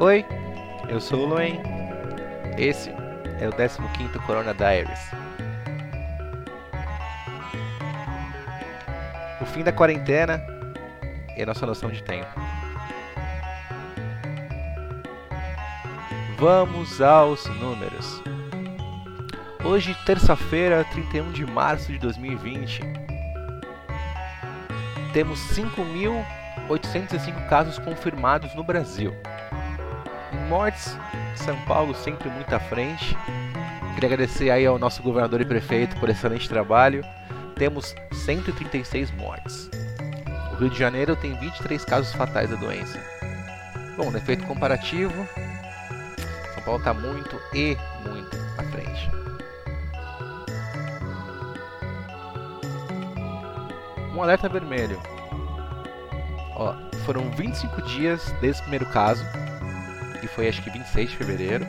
Oi, eu sou o Luen. Esse é o 15º Corona Diaries. O fim da quarentena e a nossa noção de tempo. Vamos aos números. Hoje, terça-feira, 31 de março de 2020, temos 5.805 casos confirmados no Brasil. Mortes, São Paulo sempre muito à frente. Queria agradecer aí ao nosso governador e prefeito por excelente trabalho. Temos 136 mortes. O Rio de Janeiro tem 23 casos fatais da doença. Bom, no efeito comparativo, São Paulo está muito e muito à frente. um alerta vermelho. Ó, foram 25 dias desde o primeiro caso, que foi acho que 26 de fevereiro.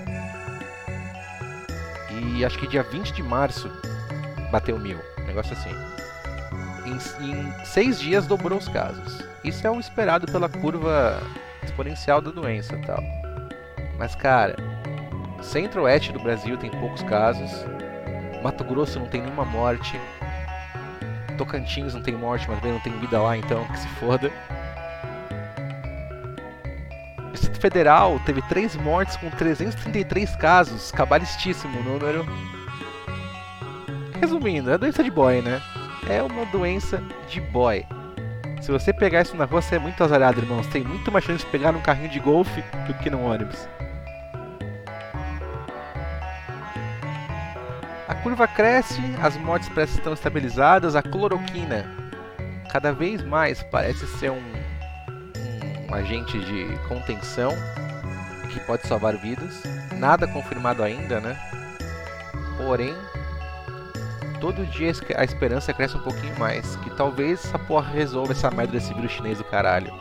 E acho que dia 20 de março bateu mil, um negócio assim. Em, em seis dias dobrou os casos. Isso é o esperado pela curva exponencial da doença tal. Mas cara, centro-oeste do Brasil tem poucos casos. Mato Grosso não tem nenhuma morte. Tocantins não tem morte, mas bem não tem vida lá, então que se foda. Distrito Federal teve 3 mortes com 333 casos, cabalistíssimo número. Resumindo, é doença de boy, né? É uma doença de boy. Se você pegar isso na rua, você é muito azarado, irmãos. Tem muito mais chance de pegar num carrinho de golfe do que num ônibus. A curva cresce, as mortes parecem estão estabilizadas, a cloroquina cada vez mais parece ser um, um agente de contenção que pode salvar vidas. Nada confirmado ainda, né? Porém, todo dia a esperança cresce um pouquinho mais. Que talvez essa porra resolva essa merda desse vírus chinês do caralho.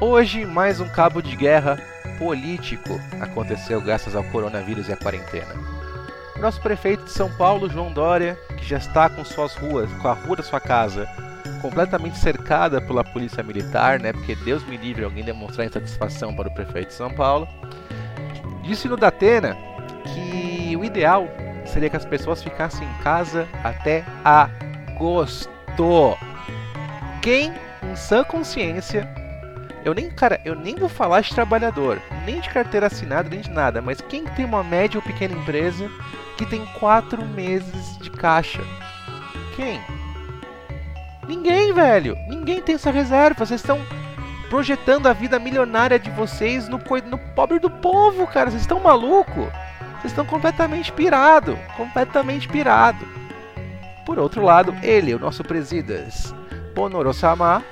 Hoje, mais um cabo de guerra político aconteceu graças ao coronavírus e à quarentena. Nosso prefeito de São Paulo, João Dória, que já está com suas ruas, com a rua da sua casa completamente cercada pela polícia militar, né? Porque Deus me livre alguém demonstrar insatisfação para o prefeito de São Paulo. Disse no Datena que o ideal seria que as pessoas ficassem em casa até agosto. Quem, em sã consciência, eu nem, cara, eu nem vou falar de trabalhador, nem de carteira assinada, nem de nada, mas quem tem uma média ou pequena empresa que tem quatro meses de caixa? Quem? Ninguém, velho. Ninguém tem essa reserva. Vocês estão projetando a vida milionária de vocês no, no pobre do povo, cara. Vocês estão maluco? Vocês estão completamente pirado, completamente pirado. Por outro lado, ele, o nosso presidas, Ponoro-sama,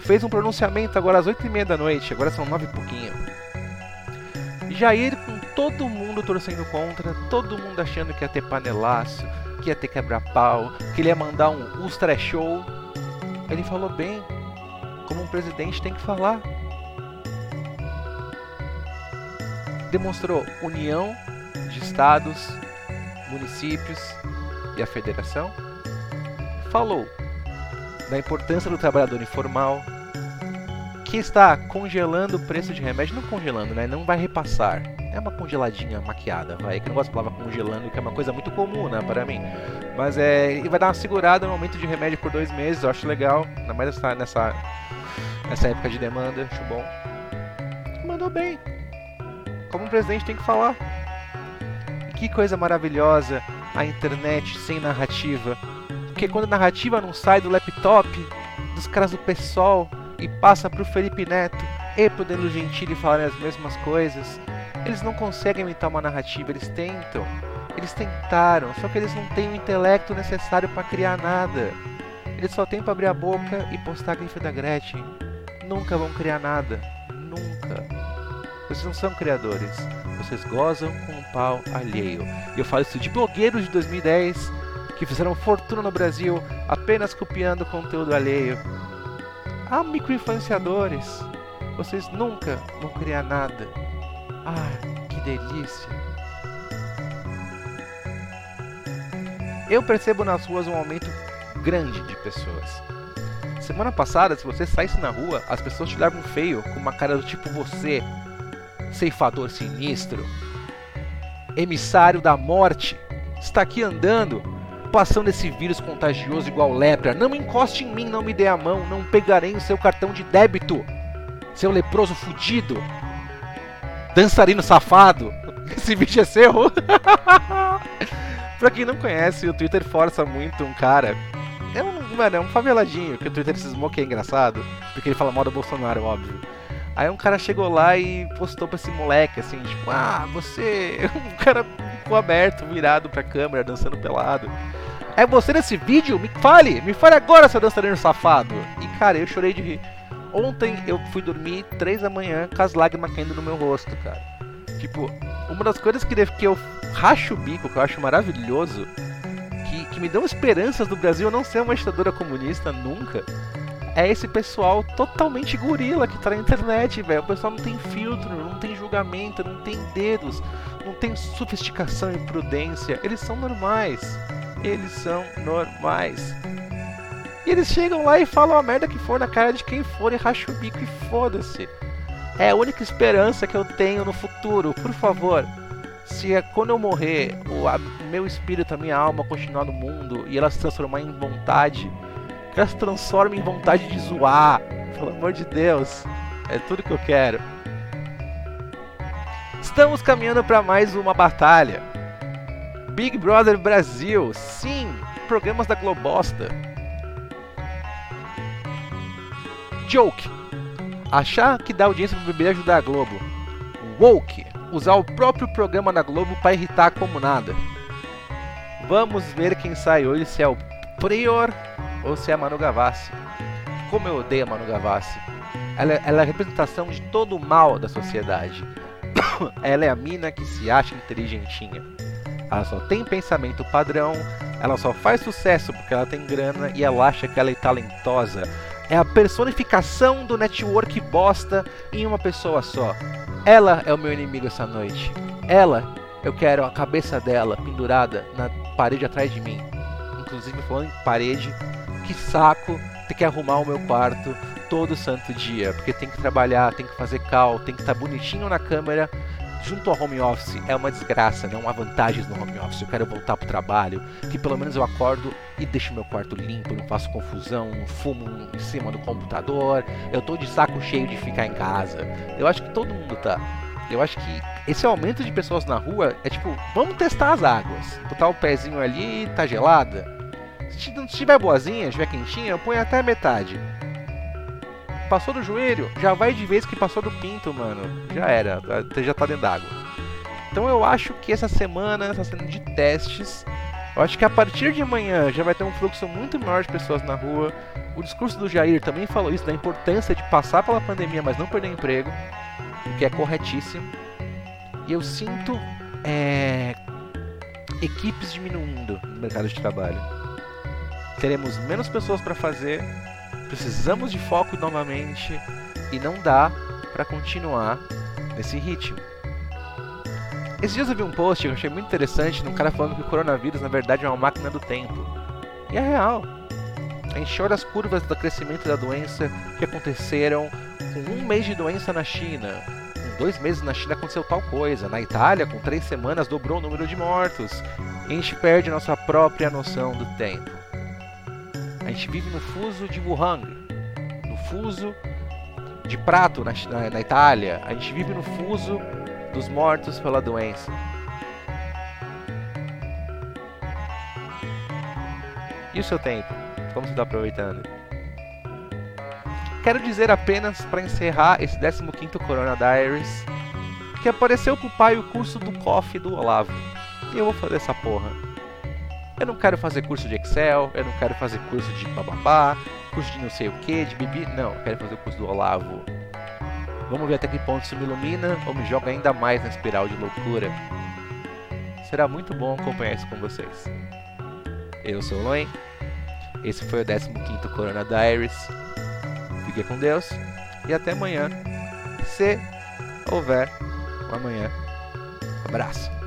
fez um pronunciamento agora às 8h30 da noite, agora são 9 e pouquinho. Jair com todo mundo torcendo contra, todo mundo achando que ia ter panelaço, que ia ter quebra-pau, que ele ia mandar um ultra show. Ele falou bem, como um presidente tem que falar. Demonstrou união de estados, municípios e a federação. Falou da importância do trabalhador informal, que está congelando o preço de remédio, não congelando, né? Não vai repassar. É uma congeladinha maquiada, vai. Que eu não gosto da palavra congelando, que é uma coisa muito comum, né, para mim. Mas é, e vai dar uma segurada no aumento de remédio por dois meses, eu acho legal. Ainda mais nessa, nessa, nessa época de demanda, acho bom. Mandou bem. Como um presidente tem que falar. Que coisa maravilhosa a internet sem narrativa porque quando a narrativa não sai do laptop dos caras do PSOL e passa pro Felipe Neto e pro Danilo Gentili falarem as mesmas coisas, eles não conseguem imitar uma narrativa, eles tentam. Eles tentaram, só que eles não têm o intelecto necessário para criar nada. Eles só têm para abrir a boca e postar a grife da Gretchen. Nunca vão criar nada. Nunca. Vocês não são criadores. Vocês gozam com um pau alheio. E eu falo isso de blogueiros de 2010 que fizeram fortuna no Brasil apenas copiando conteúdo alheio. Há microinfluenciadores. Vocês nunca vão criar nada. Ah, que delícia. Eu percebo nas ruas um aumento grande de pessoas. semana passada, se você saísse na rua, as pessoas te olhavam feio, com uma cara do tipo você, ceifador sinistro, emissário da morte, está aqui andando, passando esse vírus contagioso igual lepra. Não encoste em mim, não me dê a mão, não pegarei o seu cartão de débito, seu leproso fudido, dançarino safado. Esse vídeo é seu? pra quem não conhece, o Twitter força muito um cara. É um, mano, é um faveladinho, que o Twitter cismou que é engraçado, porque ele fala do Bolsonaro, óbvio. Aí um cara chegou lá e postou pra esse moleque, assim, tipo, ah, você. Um cara ficou aberto, virado pra câmera, dançando pelado. É você nesse vídeo? Me fale! Me fale agora, seu dançarino safado! E cara, eu chorei de rir. Ontem eu fui dormir três da manhã com as lágrimas caindo no meu rosto, cara. Tipo, uma das coisas que, que eu racho o bico, que eu acho maravilhoso, que, que me dão esperanças do Brasil não ser uma ditadura comunista nunca, é esse pessoal totalmente gorila que tá na internet, velho. O pessoal não tem filtro, não tem julgamento, não tem dedos, não tem sofisticação e prudência. Eles são normais. Eles são normais. E eles chegam lá e falam a merda que for na cara de quem for e racha o bico e foda-se. É a única esperança que eu tenho no futuro. Por favor, se é quando eu morrer, o, a, meu espírito, a minha alma continuar no mundo e ela se transformar em vontade que ela se transforme em vontade de zoar. Pelo amor de Deus. É tudo que eu quero. Estamos caminhando para mais uma batalha. Big Brother Brasil. Sim, programas da Globosta. Joke. Achar que dá audiência pro bebê ajudar a Globo. Woke. Usar o próprio programa da Globo para irritar como nada. Vamos ver quem sai hoje, se é o Prior ou se é a Manu Gavassi. Como eu odeio a Manu Gavassi. Ela, ela é a representação de todo o mal da sociedade. ela é a mina que se acha inteligentinha. Ela só tem pensamento padrão, ela só faz sucesso porque ela tem grana e ela acha que ela é talentosa. É a personificação do network bosta em uma pessoa só. Ela é o meu inimigo essa noite. Ela, eu quero a cabeça dela pendurada na parede atrás de mim. Inclusive falando em parede, que saco ter que arrumar o meu quarto todo santo dia, porque tem que trabalhar, tem que fazer cal, tem que estar tá bonitinho na câmera. Junto ao home office é uma desgraça, não há vantagens no home office. Eu quero voltar pro trabalho, que pelo menos eu acordo e deixo meu quarto limpo, não faço confusão, não fumo em cima do computador. Eu tô de saco cheio de ficar em casa. Eu acho que todo mundo tá. Eu acho que esse aumento de pessoas na rua é tipo, vamos testar as águas. Botar o pezinho ali, tá gelada se estiver boazinha, estiver quentinha, põe até a metade. Passou do joelho, já vai de vez que passou do pinto, mano. Já era, você já tá dentro d'água. Então eu acho que essa semana, essa semana de testes, eu acho que a partir de amanhã já vai ter um fluxo muito maior de pessoas na rua. O discurso do Jair também falou isso, da importância de passar pela pandemia, mas não perder emprego, o que é corretíssimo. E eu sinto é, equipes diminuindo no mercado de trabalho teremos menos pessoas para fazer, precisamos de foco novamente e não dá para continuar nesse ritmo. Esses dias eu vi um post que eu achei muito interessante de um cara falando que o coronavírus na verdade é uma máquina do tempo. E é real. A gente olha as curvas do crescimento da doença que aconteceram com um mês de doença na China. Com dois meses na China aconteceu tal coisa. Na Itália, com três semanas, dobrou o número de mortos. E a gente perde a nossa própria noção do tempo. A gente vive no fuso de Wuhan, no fuso de Prato, na, na, na Itália. A gente vive no fuso dos mortos pela doença. E o seu tempo? Como você está aproveitando? Quero dizer apenas para encerrar esse 15º Corona Diaries que apareceu pro pai o curso do COF do Olavo. E eu vou fazer essa porra. Eu não quero fazer curso de Excel, eu não quero fazer curso de bababá, curso de não sei o que, de bibi. Não, eu quero fazer o curso do Olavo. Vamos ver até que ponto isso me ilumina ou me joga ainda mais na espiral de loucura. Será muito bom acompanhar isso com vocês. Eu sou o Loen, esse foi o 15 Corona Diaries. Fique com Deus e até amanhã, se houver um amanhã. Abraço.